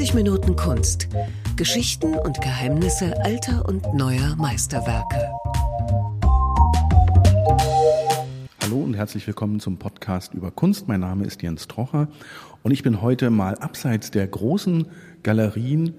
90 Minuten Kunst. Geschichten und Geheimnisse alter und neuer Meisterwerke. Hallo und herzlich willkommen zum Podcast über Kunst. Mein Name ist Jens Trocher und ich bin heute mal abseits der großen Galerien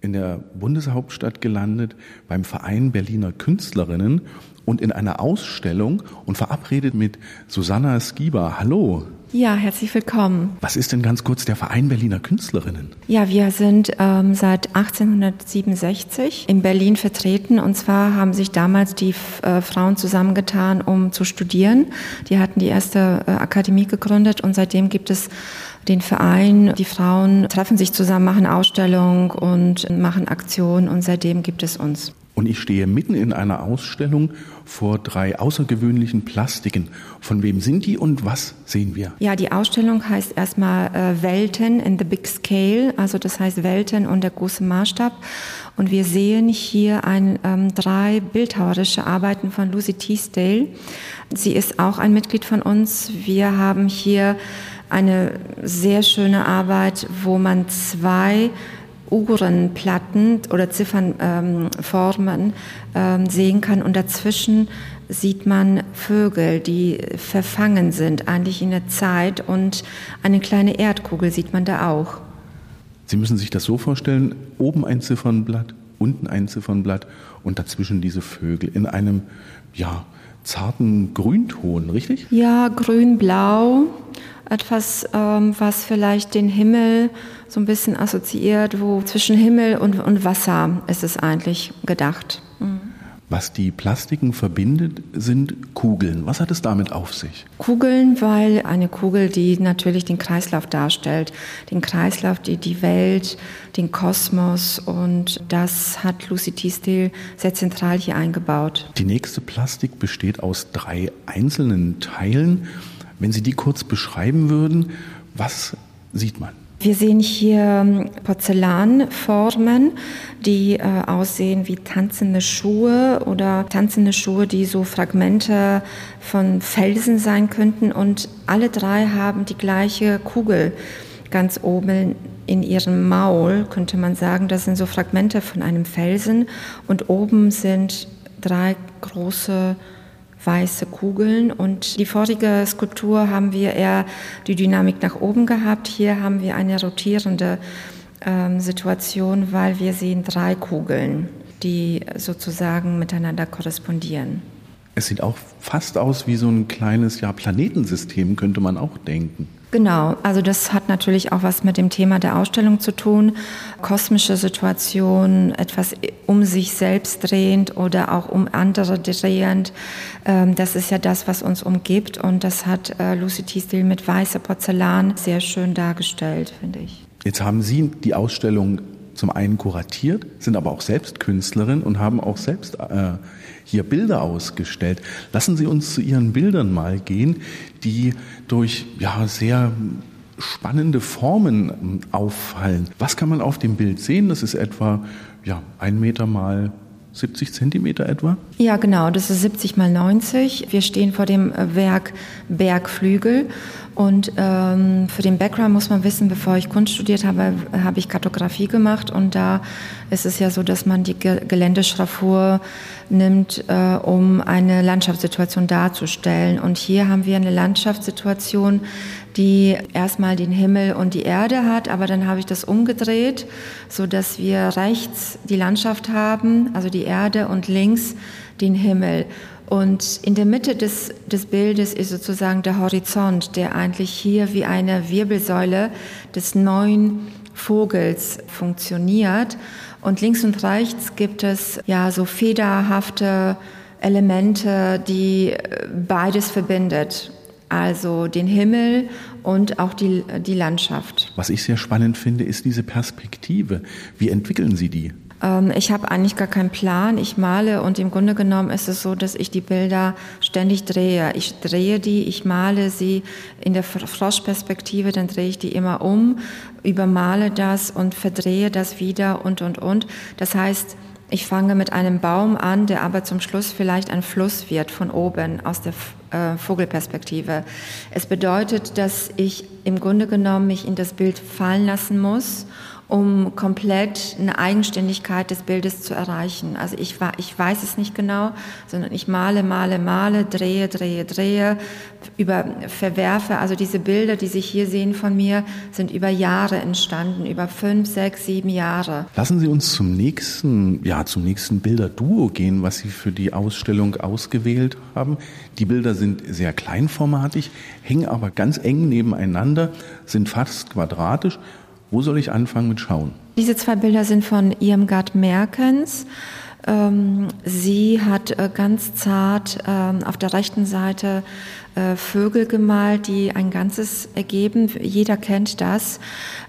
in der Bundeshauptstadt gelandet beim Verein Berliner Künstlerinnen und in einer Ausstellung und verabredet mit Susanna Skieber. Hallo. Ja, herzlich willkommen. Was ist denn ganz kurz der Verein Berliner Künstlerinnen? Ja, wir sind ähm, seit 1867 in Berlin vertreten und zwar haben sich damals die äh, Frauen zusammengetan, um zu studieren. Die hatten die erste äh, Akademie gegründet und seitdem gibt es den Verein. Die Frauen treffen sich zusammen, machen Ausstellungen und machen Aktionen und seitdem gibt es uns. Und ich stehe mitten in einer Ausstellung vor drei außergewöhnlichen Plastiken. Von wem sind die und was sehen wir? Ja, die Ausstellung heißt erstmal äh, Welten in the Big Scale, also das heißt Welten und der große Maßstab. Und wir sehen hier ein, ähm, drei bildhauerische Arbeiten von Lucy Teasdale. Sie ist auch ein Mitglied von uns. Wir haben hier eine sehr schöne Arbeit, wo man zwei Uhrenplatten oder Ziffernformen ähm, ähm, sehen kann und dazwischen sieht man Vögel, die verfangen sind, eigentlich in der Zeit und eine kleine Erdkugel sieht man da auch. Sie müssen sich das so vorstellen, oben ein Ziffernblatt, unten ein Ziffernblatt und dazwischen diese Vögel in einem, ja, zarten Grünton, richtig? Ja, grün-blau etwas, ähm, was vielleicht den Himmel so ein bisschen assoziiert, wo zwischen Himmel und, und Wasser ist es eigentlich gedacht. Was die Plastiken verbindet, sind Kugeln. Was hat es damit auf sich? Kugeln, weil eine Kugel, die natürlich den Kreislauf darstellt. Den Kreislauf, die, die Welt, den Kosmos. Und das hat Lucy Teasdale sehr zentral hier eingebaut. Die nächste Plastik besteht aus drei einzelnen Teilen. Wenn Sie die kurz beschreiben würden, was sieht man? Wir sehen hier ähm, Porzellanformen, die äh, aussehen wie tanzende Schuhe oder tanzende Schuhe, die so Fragmente von Felsen sein könnten. Und alle drei haben die gleiche Kugel ganz oben in ihrem Maul, könnte man sagen. Das sind so Fragmente von einem Felsen. Und oben sind drei große weiße Kugeln. Und die vorige Skulptur haben wir eher die Dynamik nach oben gehabt. Hier haben wir eine rotierende ähm, Situation, weil wir sehen drei Kugeln, die sozusagen miteinander korrespondieren. Es sieht auch fast aus wie so ein kleines ja, Planetensystem, könnte man auch denken. Genau, also das hat natürlich auch was mit dem Thema der Ausstellung zu tun. Kosmische Situation, etwas um sich selbst drehend oder auch um andere drehend. Ähm, das ist ja das, was uns umgibt und das hat äh, Lucy Teasdale mit weißer Porzellan sehr schön dargestellt, finde ich. Jetzt haben Sie die Ausstellung zum einen kuratiert, sind aber auch selbst Künstlerin und haben auch selbst äh, hier Bilder ausgestellt. Lassen Sie uns zu Ihren Bildern mal gehen, die durch ja sehr spannende Formen ähm, auffallen. Was kann man auf dem Bild sehen? Das ist etwa ja, ein Meter mal 70 Zentimeter etwa? Ja, genau, das ist 70 mal 90. Wir stehen vor dem äh, Werk Bergflügel und ähm, für den Background muss man wissen, bevor ich Kunst studiert habe, habe ich Kartografie gemacht und da ist es ja so, dass man die Geländeschraffur nimmt, äh, um eine Landschaftssituation darzustellen. Und hier haben wir eine Landschaftssituation, die erstmal den Himmel und die Erde hat, aber dann habe ich das umgedreht, so dass wir rechts die Landschaft haben, also die Erde und links den Himmel. Und in der Mitte des, des Bildes ist sozusagen der Horizont, der eigentlich hier wie eine Wirbelsäule des neuen Vogels funktioniert. Und links und rechts gibt es ja so federhafte Elemente, die beides verbindet. Also den Himmel und auch die, die Landschaft. Was ich sehr spannend finde, ist diese Perspektive. Wie entwickeln Sie die? Ähm, ich habe eigentlich gar keinen Plan. Ich male und im Grunde genommen ist es so, dass ich die Bilder ständig drehe. Ich drehe die, ich male sie in der Froschperspektive, dann drehe ich die immer um, übermale das und verdrehe das wieder und, und, und. Das heißt, ich fange mit einem Baum an, der aber zum Schluss vielleicht ein Fluss wird von oben aus der äh, Vogelperspektive. Es bedeutet, dass ich im Grunde genommen mich in das Bild fallen lassen muss um komplett eine Eigenständigkeit des Bildes zu erreichen. Also ich, ich weiß es nicht genau, sondern ich male, male, male, drehe, drehe, drehe, über, verwerfe. Also diese Bilder, die Sie hier sehen von mir, sind über Jahre entstanden, über fünf, sechs, sieben Jahre. Lassen Sie uns zum nächsten, ja, zum nächsten Bilderduo gehen, was Sie für die Ausstellung ausgewählt haben. Die Bilder sind sehr kleinformatig, hängen aber ganz eng nebeneinander, sind fast quadratisch wo soll ich anfangen mit Schauen? Diese zwei Bilder sind von Irmgard Merkens. Ähm, sie hat äh, ganz zart ähm, auf der rechten Seite äh, Vögel gemalt, die ein Ganzes ergeben. Jeder kennt das.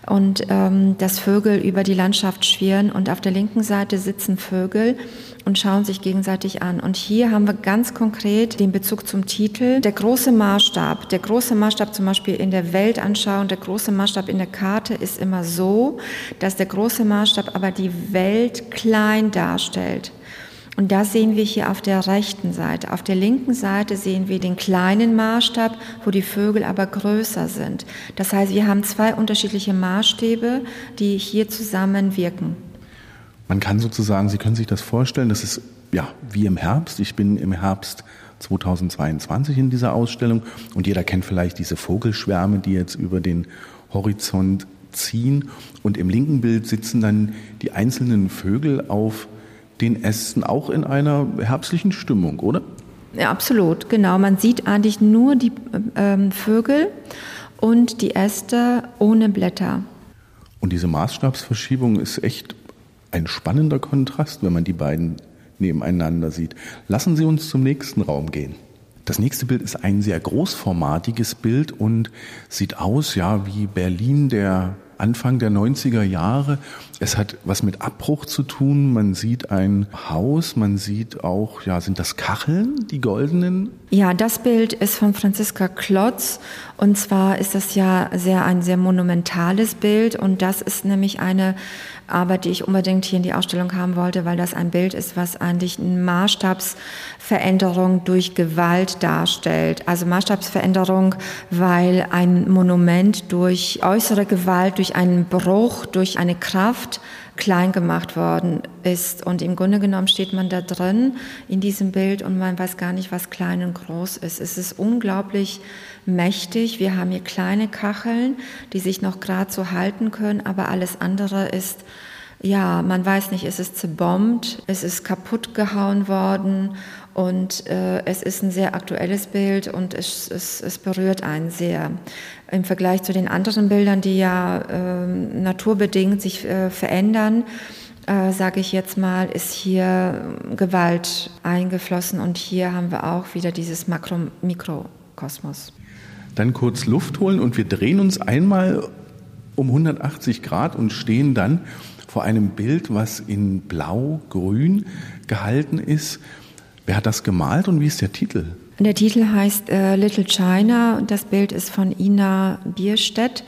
Und ähm, dass Vögel über die Landschaft schwirren und auf der linken Seite sitzen Vögel und schauen sich gegenseitig an. Und hier haben wir ganz konkret den Bezug zum Titel. Der große Maßstab, der große Maßstab zum Beispiel in der Weltanschauung, der große Maßstab in der Karte ist immer so, dass der große Maßstab aber die Welt klein darstellt. Und das sehen wir hier auf der rechten Seite. Auf der linken Seite sehen wir den kleinen Maßstab, wo die Vögel aber größer sind. Das heißt, wir haben zwei unterschiedliche Maßstäbe, die hier zusammen wirken. Man kann sozusagen, Sie können sich das vorstellen, das ist ja wie im Herbst. Ich bin im Herbst 2022 in dieser Ausstellung und jeder kennt vielleicht diese Vogelschwärme, die jetzt über den Horizont ziehen. Und im linken Bild sitzen dann die einzelnen Vögel auf den Ästen auch in einer herbstlichen Stimmung, oder? Ja, absolut, genau. Man sieht eigentlich nur die ähm, Vögel und die Äste ohne Blätter. Und diese Maßstabsverschiebung ist echt ein spannender Kontrast, wenn man die beiden nebeneinander sieht. Lassen Sie uns zum nächsten Raum gehen. Das nächste Bild ist ein sehr großformatiges Bild und sieht aus, ja, wie Berlin der Anfang der 90er Jahre. Es hat was mit Abbruch zu tun. Man sieht ein Haus, man sieht auch, ja, sind das Kacheln, die goldenen? Ja, das Bild ist von Franziska Klotz und zwar ist das ja sehr ein sehr monumentales Bild und das ist nämlich eine Arbeit, die ich unbedingt hier in die Ausstellung haben wollte, weil das ein Bild ist, was eigentlich eine Maßstabsveränderung durch Gewalt darstellt. Also Maßstabsveränderung, weil ein Monument durch äußere Gewalt, durch einen Bruch, durch eine Kraft klein gemacht worden ist. Und im Grunde genommen steht man da drin in diesem Bild und man weiß gar nicht, was klein und groß ist. Es ist unglaublich mächtig. Wir haben hier kleine Kacheln, die sich noch gerade so halten können, aber alles andere ist, ja, man weiß nicht, es ist zerbombt, es ist kaputt gehauen worden und äh, es ist ein sehr aktuelles Bild und es, es, es berührt einen sehr. Im Vergleich zu den anderen Bildern, die ja äh, naturbedingt sich äh, verändern, äh, sage ich jetzt mal, ist hier Gewalt eingeflossen und hier haben wir auch wieder dieses Makro-Mikrokosmos dann kurz Luft holen und wir drehen uns einmal um 180 Grad und stehen dann vor einem Bild, was in blau-grün gehalten ist. Wer hat das gemalt und wie ist der Titel? Der Titel heißt äh, Little China und das Bild ist von Ina Bierstedt.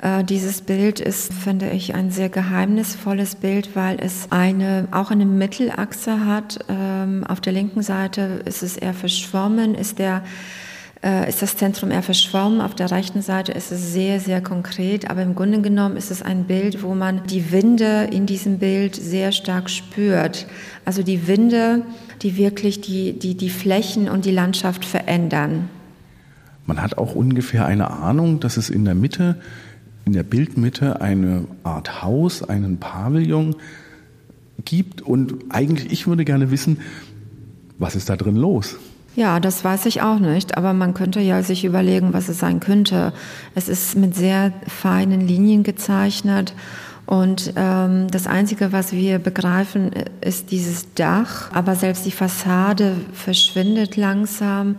Äh, dieses Bild ist, finde ich, ein sehr geheimnisvolles Bild, weil es eine, auch eine Mittelachse hat. Ähm, auf der linken Seite ist es eher verschwommen, ist der ist das Zentrum eher verschwommen. Auf der rechten Seite ist es sehr, sehr konkret. Aber im Grunde genommen ist es ein Bild, wo man die Winde in diesem Bild sehr stark spürt. Also die Winde, die wirklich die, die, die Flächen und die Landschaft verändern. Man hat auch ungefähr eine Ahnung, dass es in der Mitte, in der Bildmitte eine Art Haus, einen Pavillon gibt. Und eigentlich, ich würde gerne wissen, was ist da drin los? Ja, das weiß ich auch nicht, aber man könnte ja sich überlegen, was es sein könnte. Es ist mit sehr feinen Linien gezeichnet und ähm, das Einzige, was wir begreifen, ist dieses Dach. Aber selbst die Fassade verschwindet langsam.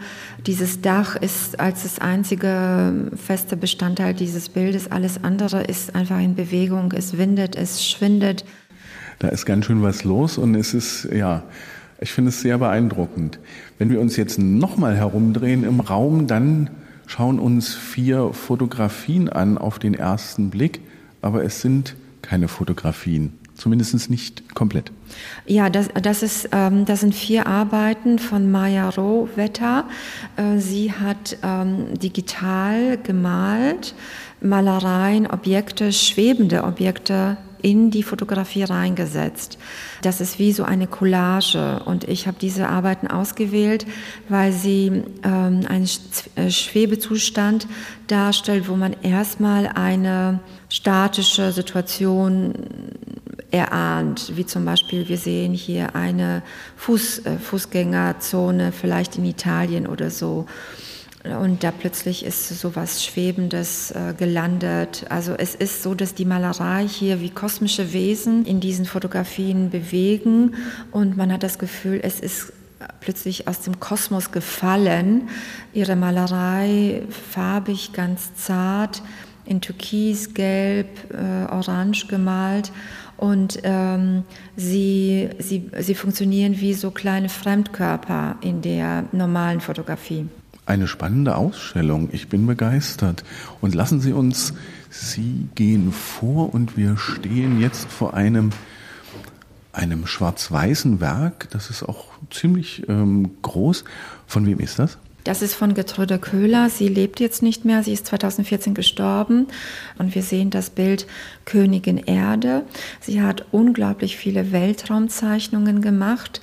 Dieses Dach ist als das einzige feste Bestandteil dieses Bildes. Alles andere ist einfach in Bewegung. Es windet, es schwindet. Da ist ganz schön was los und es ist, ja, ich finde es sehr beeindruckend. Wenn wir uns jetzt nochmal herumdrehen im Raum, dann schauen uns vier Fotografien an auf den ersten Blick, aber es sind keine Fotografien. Zumindest nicht komplett. Ja, das, das, ist, ähm, das sind vier Arbeiten von Maya Rohwetter. Äh, sie hat ähm, digital gemalt, Malereien, Objekte, schwebende Objekte in die Fotografie reingesetzt. Das ist wie so eine Collage und ich habe diese Arbeiten ausgewählt, weil sie ähm, einen äh, Schwebezustand darstellt, wo man erstmal eine statische Situation erahnt, wie zum Beispiel wir sehen hier eine Fuß, äh, Fußgängerzone, vielleicht in Italien oder so. Und da plötzlich ist so was Schwebendes äh, gelandet. Also es ist so, dass die Malerei hier wie kosmische Wesen in diesen Fotografien bewegen und man hat das Gefühl, es ist plötzlich aus dem Kosmos gefallen. Ihre Malerei farbig, ganz zart, in Türkis, Gelb, äh, Orange gemalt und ähm, sie, sie, sie funktionieren wie so kleine Fremdkörper in der normalen Fotografie. Eine spannende Ausstellung. Ich bin begeistert. Und lassen Sie uns, Sie gehen vor und wir stehen jetzt vor einem, einem schwarz-weißen Werk. Das ist auch ziemlich ähm, groß. Von wem ist das? Das ist von Gertrude Köhler. Sie lebt jetzt nicht mehr. Sie ist 2014 gestorben. Und wir sehen das Bild Königin Erde. Sie hat unglaublich viele Weltraumzeichnungen gemacht.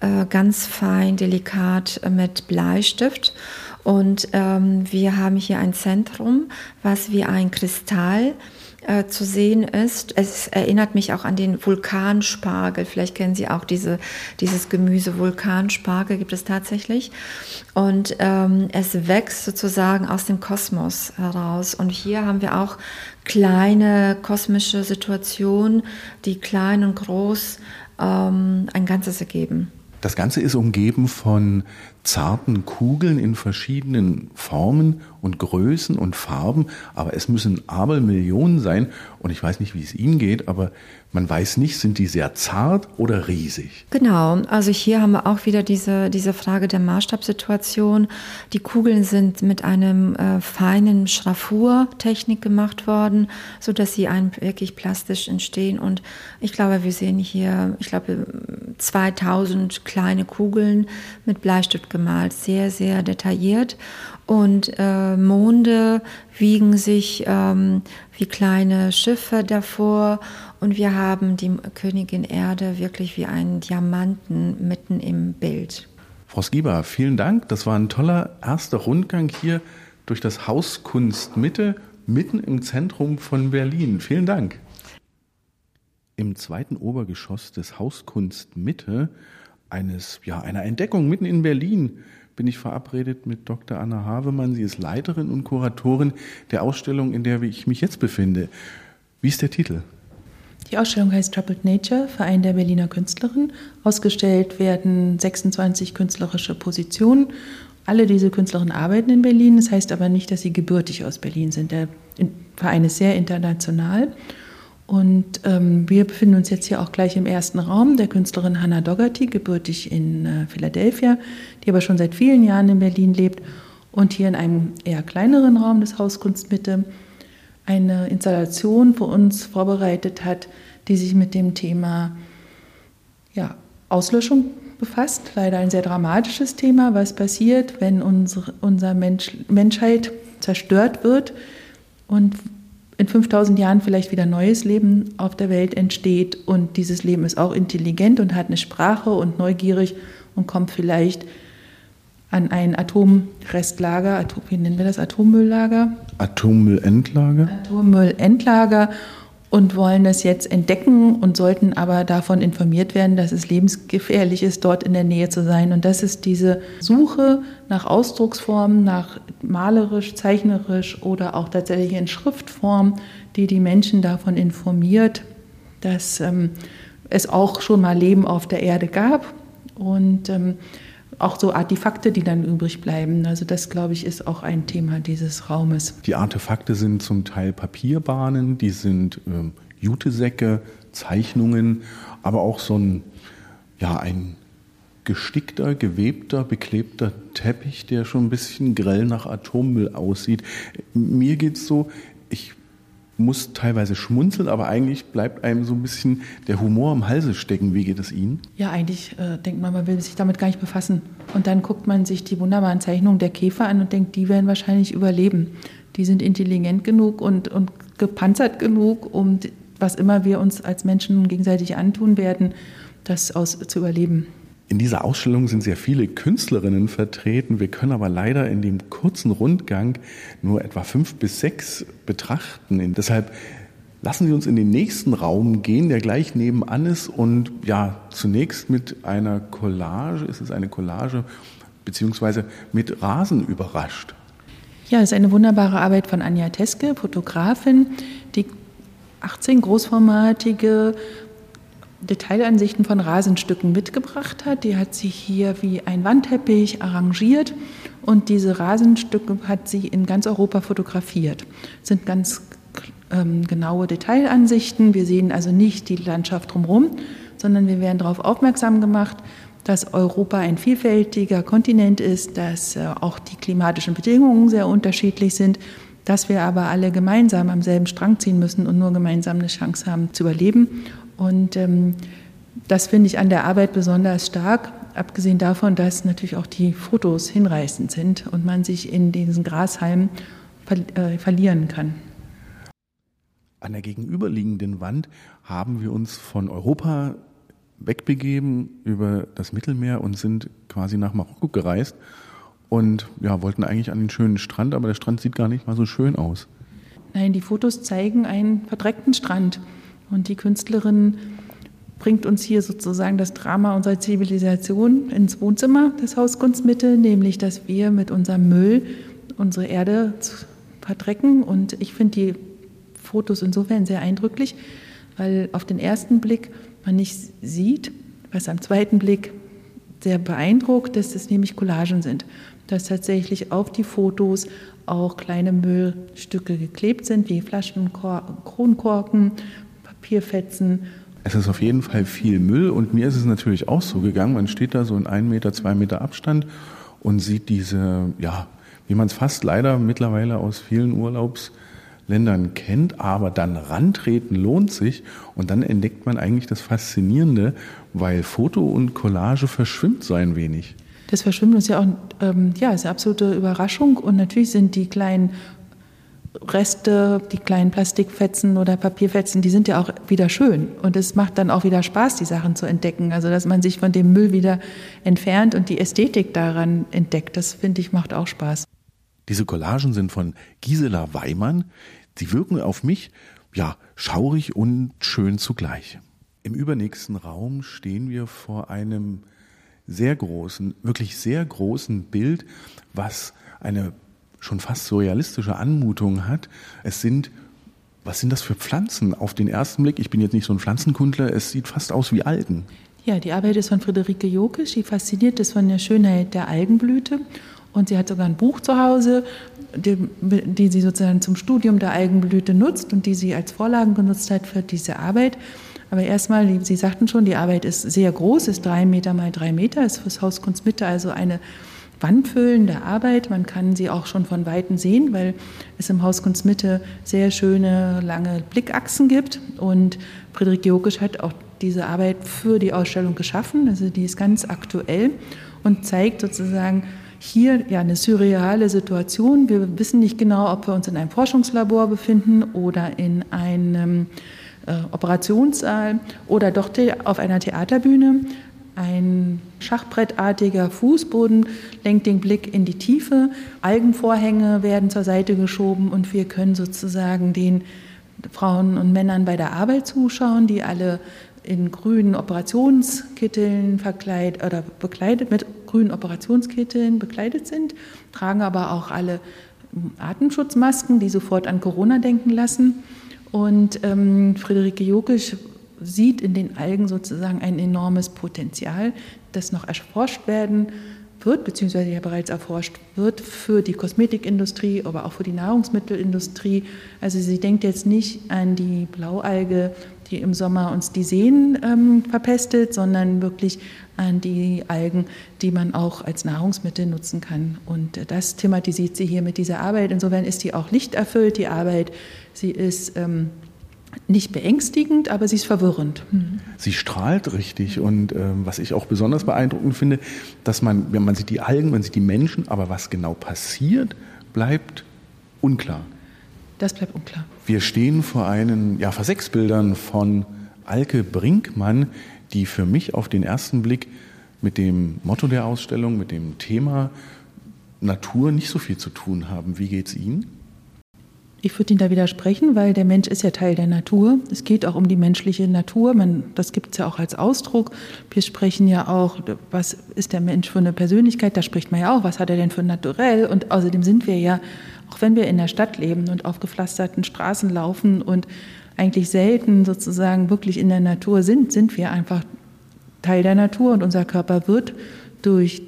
Äh, ganz fein, delikat mit Bleistift. Und ähm, wir haben hier ein Zentrum, was wie ein Kristall äh, zu sehen ist. Es erinnert mich auch an den Vulkanspargel. Vielleicht kennen Sie auch diese, dieses Gemüse Vulkanspargel, gibt es tatsächlich. Und ähm, es wächst sozusagen aus dem Kosmos heraus. Und hier haben wir auch kleine kosmische Situationen, die klein und groß ähm, ein Ganzes ergeben. Das Ganze ist umgeben von zarten Kugeln in verschiedenen Formen und Größen und Farben, aber es müssen Abermillionen sein und ich weiß nicht, wie es Ihnen geht, aber man weiß nicht, sind die sehr zart oder riesig? Genau, also hier haben wir auch wieder diese, diese Frage der Maßstabssituation. Die Kugeln sind mit einem äh, feinen Schraffurtechnik gemacht worden, sodass sie ein, wirklich plastisch entstehen und ich glaube, wir sehen hier, ich glaube, 2000 kleine Kugeln mit Bleistift gemalt, sehr, sehr detailliert. Und äh, Monde wiegen sich ähm, wie kleine Schiffe davor. Und wir haben die Königin Erde wirklich wie einen Diamanten mitten im Bild. Frau Skiba, vielen Dank. Das war ein toller erster Rundgang hier durch das Haus Kunst Mitte, mitten im Zentrum von Berlin. Vielen Dank. Im zweiten Obergeschoss des Hauskunst Mitte eines, ja, einer Entdeckung mitten in Berlin bin ich verabredet mit Dr. Anna Havemann. Sie ist Leiterin und Kuratorin der Ausstellung, in der ich mich jetzt befinde. Wie ist der Titel? Die Ausstellung heißt Troubled Nature, Verein der Berliner Künstlerinnen. Ausgestellt werden 26 künstlerische Positionen. Alle diese Künstlerinnen arbeiten in Berlin. Das heißt aber nicht, dass sie gebürtig aus Berlin sind. Der Verein ist sehr international. Und ähm, wir befinden uns jetzt hier auch gleich im ersten Raum der Künstlerin Hannah Dougherty, gebürtig in äh, Philadelphia, die aber schon seit vielen Jahren in Berlin lebt und hier in einem eher kleineren Raum des Hauskunstmitte eine Installation für uns vorbereitet hat, die sich mit dem Thema ja, Auslöschung befasst. Leider ein sehr dramatisches Thema, was passiert, wenn unsere unser Mensch, Menschheit zerstört wird und in 5000 Jahren vielleicht wieder neues Leben auf der Welt entsteht und dieses Leben ist auch intelligent und hat eine Sprache und neugierig und kommt vielleicht an ein Atomrestlager, wie nennen wir das, Atommülllager? Atommüllendlager. Atommüllendlager und wollen das jetzt entdecken und sollten aber davon informiert werden, dass es lebensgefährlich ist, dort in der Nähe zu sein. Und das ist diese Suche nach Ausdrucksformen, nach malerisch, zeichnerisch oder auch tatsächlich in Schriftform, die die Menschen davon informiert, dass ähm, es auch schon mal Leben auf der Erde gab und ähm, auch so Artefakte, die dann übrig bleiben. Also das, glaube ich, ist auch ein Thema dieses Raumes. Die Artefakte sind zum Teil Papierbahnen, die sind ähm, Jutesäcke, Zeichnungen, aber auch so ein, ja, ein gestickter, gewebter, beklebter Teppich, der schon ein bisschen grell nach Atommüll aussieht. Mir geht es so, ich muss teilweise schmunzeln, aber eigentlich bleibt einem so ein bisschen der Humor am Halse stecken. Wie geht es Ihnen? Ja, eigentlich äh, denkt man, man will sich damit gar nicht befassen. Und dann guckt man sich die wunderbaren Zeichnungen der Käfer an und denkt, die werden wahrscheinlich überleben. Die sind intelligent genug und, und gepanzert genug, um was immer wir uns als Menschen gegenseitig antun werden, das aus, zu überleben. In dieser Ausstellung sind sehr viele Künstlerinnen vertreten. Wir können aber leider in dem kurzen Rundgang nur etwa fünf bis sechs betrachten. Und deshalb lassen Sie uns in den nächsten Raum gehen, der gleich nebenan ist und ja, zunächst mit einer Collage, ist es eine Collage, beziehungsweise mit Rasen überrascht. Ja, es ist eine wunderbare Arbeit von Anja Teske, Fotografin, die 18 großformatige Detailansichten von Rasenstücken mitgebracht hat. Die hat sie hier wie ein Wandteppich arrangiert und diese Rasenstücke hat sie in ganz Europa fotografiert. Das sind ganz ähm, genaue Detailansichten. Wir sehen also nicht die Landschaft drumherum, sondern wir werden darauf aufmerksam gemacht, dass Europa ein vielfältiger Kontinent ist, dass äh, auch die klimatischen Bedingungen sehr unterschiedlich sind, dass wir aber alle gemeinsam am selben Strang ziehen müssen und nur gemeinsam eine Chance haben zu überleben. Und ähm, das finde ich an der Arbeit besonders stark, abgesehen davon, dass natürlich auch die Fotos hinreißend sind und man sich in diesen Grashalmen ver äh, verlieren kann. An der gegenüberliegenden Wand haben wir uns von Europa wegbegeben über das Mittelmeer und sind quasi nach Marokko gereist und ja, wollten eigentlich an den schönen Strand, aber der Strand sieht gar nicht mal so schön aus. Nein, die Fotos zeigen einen verdreckten Strand und die Künstlerin bringt uns hier sozusagen das Drama unserer Zivilisation ins Wohnzimmer des Hauskunstmittel, nämlich dass wir mit unserem Müll unsere Erde verdrecken. Und ich finde die Fotos insofern sehr eindrücklich, weil auf den ersten Blick man nicht sieht, was am zweiten Blick sehr beeindruckt, dass es nämlich Collagen sind, dass tatsächlich auf die Fotos auch kleine Müllstücke geklebt sind, wie Flaschen, Kronkorken, Papierfetzen. Es ist auf jeden Fall viel Müll und mir ist es natürlich auch so gegangen. Man steht da so in ein Meter, zwei Meter Abstand und sieht diese, ja, wie man es fast leider mittlerweile aus vielen Urlaubs Ländern kennt, aber dann rantreten lohnt sich und dann entdeckt man eigentlich das Faszinierende, weil Foto und Collage verschwimmt so ein wenig. Das Verschwimmen ist ja auch ähm, ja, ist eine absolute Überraschung und natürlich sind die kleinen Reste, die kleinen Plastikfetzen oder Papierfetzen, die sind ja auch wieder schön. Und es macht dann auch wieder Spaß, die Sachen zu entdecken. Also, dass man sich von dem Müll wieder entfernt und die Ästhetik daran entdeckt, das finde ich macht auch Spaß. Diese Collagen sind von Gisela Weimann. Sie wirken auf mich, ja, schaurig und schön zugleich. Im übernächsten Raum stehen wir vor einem sehr großen, wirklich sehr großen Bild, was eine schon fast surrealistische Anmutung hat. Es sind was sind das für Pflanzen auf den ersten Blick? Ich bin jetzt nicht so ein Pflanzenkundler, es sieht fast aus wie Algen. Ja, die Arbeit ist von Friederike Jokisch, die fasziniert ist von der Schönheit der Algenblüte und sie hat sogar ein Buch zu Hause, die, die, sie sozusagen zum Studium der Algenblüte nutzt und die sie als Vorlagen genutzt hat für diese Arbeit. Aber erstmal, Sie sagten schon, die Arbeit ist sehr groß, ist drei Meter mal drei Meter, ist fürs Haus Kunstmitte also eine wandfüllende Arbeit. Man kann sie auch schon von Weitem sehen, weil es im Haus Kunstmitte sehr schöne, lange Blickachsen gibt. Und Friedrich Jokisch hat auch diese Arbeit für die Ausstellung geschaffen. Also die ist ganz aktuell und zeigt sozusagen hier ja eine surreale Situation. Wir wissen nicht genau, ob wir uns in einem Forschungslabor befinden oder in einem äh, Operationssaal oder doch auf einer Theaterbühne. Ein schachbrettartiger Fußboden lenkt den Blick in die Tiefe. Algenvorhänge werden zur Seite geschoben und wir können sozusagen den Frauen und Männern bei der Arbeit zuschauen, die alle in grünen Operationskitteln verkleidet oder bekleidet mit grünen Operationskitteln bekleidet sind, tragen aber auch alle Atemschutzmasken, die sofort an Corona denken lassen. Und ähm, Friederike Jokisch sieht in den Algen sozusagen ein enormes Potenzial, das noch erforscht werden wird, beziehungsweise ja bereits erforscht wird für die Kosmetikindustrie, aber auch für die Nahrungsmittelindustrie. Also sie denkt jetzt nicht an die Blaualge, die im Sommer uns die Seen ähm, verpestet, sondern wirklich an die Algen, die man auch als Nahrungsmittel nutzen kann. Und das thematisiert sie hier mit dieser Arbeit. Insofern ist die auch lichterfüllt, die Arbeit. Sie ist ähm, nicht beängstigend, aber sie ist verwirrend. Mhm. Sie strahlt richtig und äh, was ich auch besonders beeindruckend finde, dass man, wenn man sieht die Algen, man sieht die Menschen, aber was genau passiert, bleibt unklar. Das bleibt unklar. Wir stehen vor einen, ja, vor sechs Bildern von Alke Brinkmann, die für mich auf den ersten Blick mit dem Motto der Ausstellung, mit dem Thema Natur nicht so viel zu tun haben. Wie geht's Ihnen? Ich würde Ihnen da widersprechen, weil der Mensch ist ja Teil der Natur. Es geht auch um die menschliche Natur. Man, das gibt es ja auch als Ausdruck. Wir sprechen ja auch, was ist der Mensch für eine Persönlichkeit? Da spricht man ja auch, was hat er denn für Naturell? Und außerdem sind wir ja, auch wenn wir in der Stadt leben und auf gepflasterten Straßen laufen und eigentlich selten sozusagen wirklich in der Natur sind, sind wir einfach Teil der Natur und unser Körper wird durch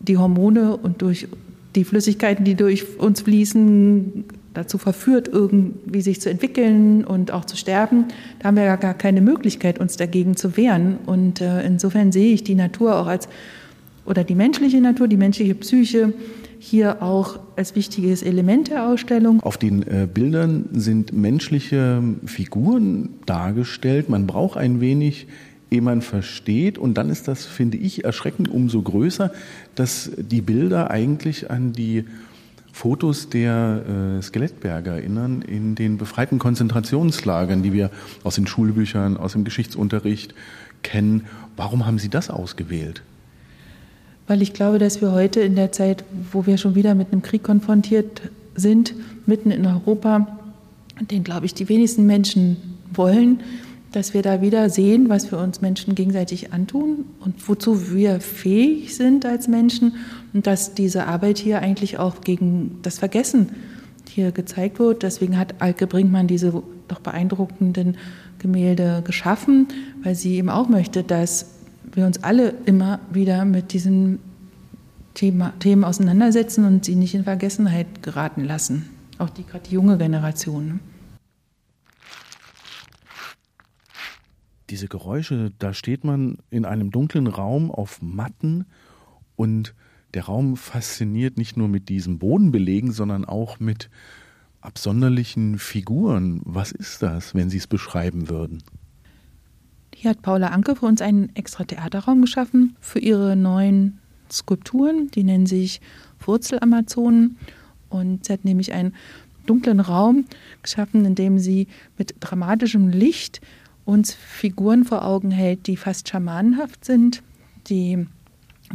die Hormone und durch die Flüssigkeiten, die durch uns fließen, dazu verführt, irgendwie sich zu entwickeln und auch zu sterben, da haben wir ja gar keine Möglichkeit, uns dagegen zu wehren. Und äh, insofern sehe ich die Natur auch als, oder die menschliche Natur, die menschliche Psyche hier auch als wichtiges Element der Ausstellung. Auf den äh, Bildern sind menschliche Figuren dargestellt. Man braucht ein wenig ehe man versteht. Und dann ist das, finde ich, erschreckend umso größer, dass die Bilder eigentlich an die Fotos der äh, Skelettberge erinnern in den befreiten Konzentrationslagern, die wir aus den Schulbüchern, aus dem Geschichtsunterricht kennen. Warum haben Sie das ausgewählt? Weil ich glaube, dass wir heute in der Zeit, wo wir schon wieder mit einem Krieg konfrontiert sind, mitten in Europa, den, glaube ich, die wenigsten Menschen wollen, dass wir da wieder sehen, was wir uns Menschen gegenseitig antun und wozu wir fähig sind als Menschen und dass diese Arbeit hier eigentlich auch gegen das Vergessen hier gezeigt wird. Deswegen hat Alke Brinkmann diese doch beeindruckenden Gemälde geschaffen, weil sie eben auch möchte, dass wir uns alle immer wieder mit diesen Thema, Themen auseinandersetzen und sie nicht in Vergessenheit geraten lassen. Auch die gerade die junge Generation. Diese Geräusche, da steht man in einem dunklen Raum auf Matten und der Raum fasziniert nicht nur mit diesem Bodenbelegen, sondern auch mit absonderlichen Figuren. Was ist das, wenn Sie es beschreiben würden? Hier hat Paula Anke für uns einen extra Theaterraum geschaffen für ihre neuen Skulpturen. Die nennen sich Wurzelamazonen. Und sie hat nämlich einen dunklen Raum geschaffen, in dem sie mit dramatischem Licht uns Figuren vor Augen hält, die fast schamanenhaft sind, die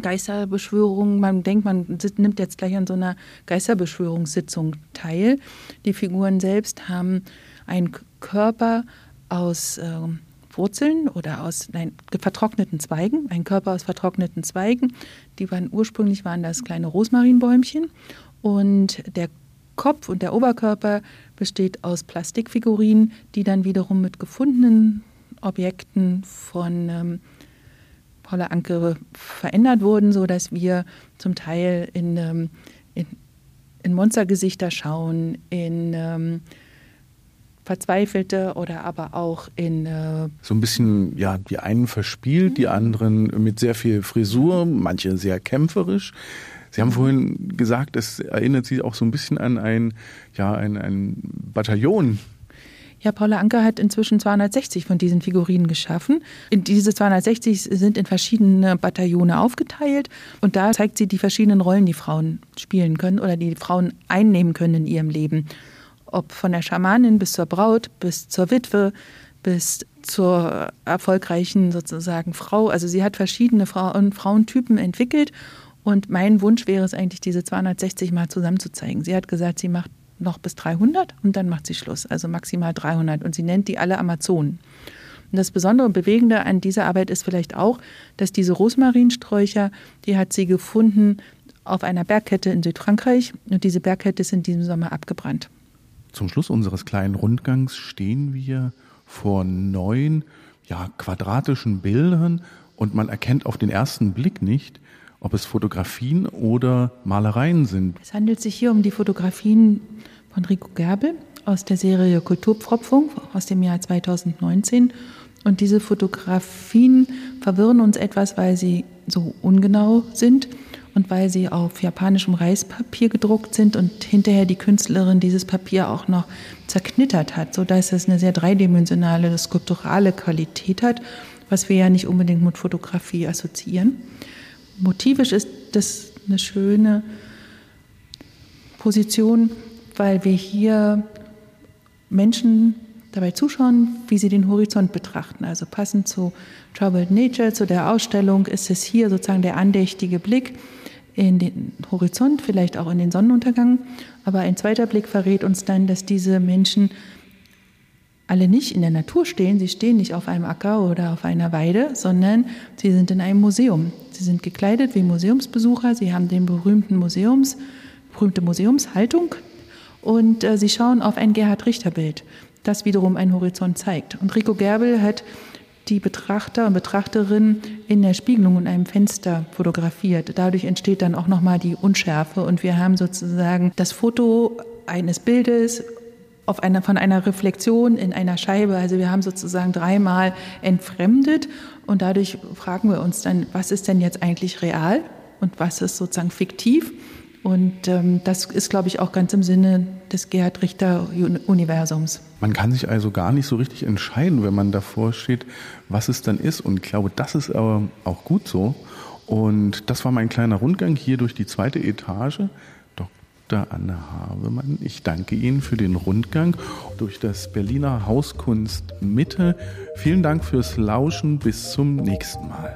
Geisterbeschwörung, man denkt, man nimmt jetzt gleich an so einer Geisterbeschwörungssitzung teil. Die Figuren selbst haben einen Körper aus äh, Wurzeln oder aus nein, vertrockneten Zweigen, einen Körper aus vertrockneten Zweigen. Die waren ursprünglich waren das kleine Rosmarinbäumchen und der Kopf und der Oberkörper besteht aus Plastikfigurinen, die dann wiederum mit gefundenen Objekten von ähm, Paula Anke verändert wurden, sodass wir zum Teil in, ähm, in, in, Monstergesichter schauen, in ähm, Verzweifelte oder aber auch in. Äh so ein bisschen, ja, die einen verspielt, die anderen mit sehr viel Frisur, manche sehr kämpferisch. Sie haben vorhin gesagt, es erinnert Sie auch so ein bisschen an ein, ja, ein, ein Bataillon. Ja, Paula Anker hat inzwischen 260 von diesen Figurinen geschaffen. diese 260 sind in verschiedene Bataillone aufgeteilt und da zeigt sie die verschiedenen Rollen, die Frauen spielen können oder die Frauen einnehmen können in ihrem Leben. Ob von der Schamanin bis zur Braut, bis zur Witwe, bis zur erfolgreichen sozusagen Frau. Also sie hat verschiedene Frauen, Frauentypen entwickelt und mein Wunsch wäre es eigentlich, diese 260 mal zusammenzuzeigen. Sie hat gesagt, sie macht noch bis 300 und dann macht sie Schluss, also maximal 300. Und sie nennt die alle Amazonen. Und das Besondere und Bewegende an dieser Arbeit ist vielleicht auch, dass diese Rosmarinsträucher, die hat sie gefunden auf einer Bergkette in Südfrankreich. Und diese Bergkette ist in diesem Sommer abgebrannt. Zum Schluss unseres kleinen Rundgangs stehen wir vor neun ja, quadratischen Bildern und man erkennt auf den ersten Blick nicht, ob es Fotografien oder Malereien sind. Es handelt sich hier um die Fotografien von Rico Gerbel aus der Serie Kulturpfropfung aus dem Jahr 2019. Und diese Fotografien verwirren uns etwas, weil sie so ungenau sind und weil sie auf japanischem Reispapier gedruckt sind und hinterher die Künstlerin dieses Papier auch noch zerknittert hat, sodass es eine sehr dreidimensionale, skulpturale Qualität hat, was wir ja nicht unbedingt mit Fotografie assoziieren motivisch ist das eine schöne Position, weil wir hier Menschen dabei zuschauen, wie sie den Horizont betrachten. Also passend zu Troubled Nature, zu der Ausstellung, ist es hier sozusagen der andächtige Blick in den Horizont, vielleicht auch in den Sonnenuntergang. Aber ein zweiter Blick verrät uns dann, dass diese Menschen alle nicht in der Natur stehen. Sie stehen nicht auf einem Acker oder auf einer Weide, sondern sie sind in einem Museum. Sie sind gekleidet wie Museumsbesucher. Sie haben den berühmten Museums, berühmte Museumshaltung und äh, sie schauen auf ein Gerhard Richter Bild, das wiederum einen Horizont zeigt. Und Rico Gerbel hat die Betrachter und Betrachterinnen in der Spiegelung in einem Fenster fotografiert. Dadurch entsteht dann auch nochmal die Unschärfe und wir haben sozusagen das Foto eines Bildes auf einer, von einer Reflexion in einer Scheibe. Also wir haben sozusagen dreimal entfremdet und dadurch fragen wir uns dann, was ist denn jetzt eigentlich real und was ist sozusagen fiktiv? Und ähm, das ist, glaube ich, auch ganz im Sinne des Gerhard Richter-Universums. Man kann sich also gar nicht so richtig entscheiden, wenn man davor steht, was es dann ist. Und ich glaube, das ist aber auch gut so. Und das war mein kleiner Rundgang hier durch die zweite Etage. Dr. Anne Havemann, ich danke Ihnen für den Rundgang durch das Berliner Hauskunst Mitte. Vielen Dank fürs Lauschen. Bis zum nächsten Mal.